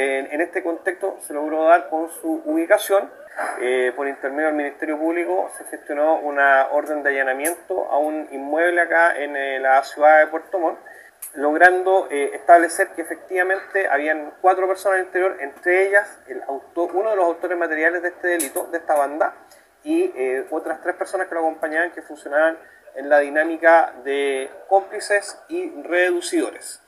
en, este contexto se logró dar con su ubicación. Eh, por intermedio del Ministerio Público se gestionó una orden de allanamiento a un inmueble acá en eh, la ciudad de Puerto Montt, logrando eh, establecer que efectivamente habían cuatro personas en el interior, entre ellas el autor, uno de los autores materiales de este delito, de esta banda, y eh, otras tres personas que lo acompañaban que funcionaban en la dinámica de cómplices y reducidores.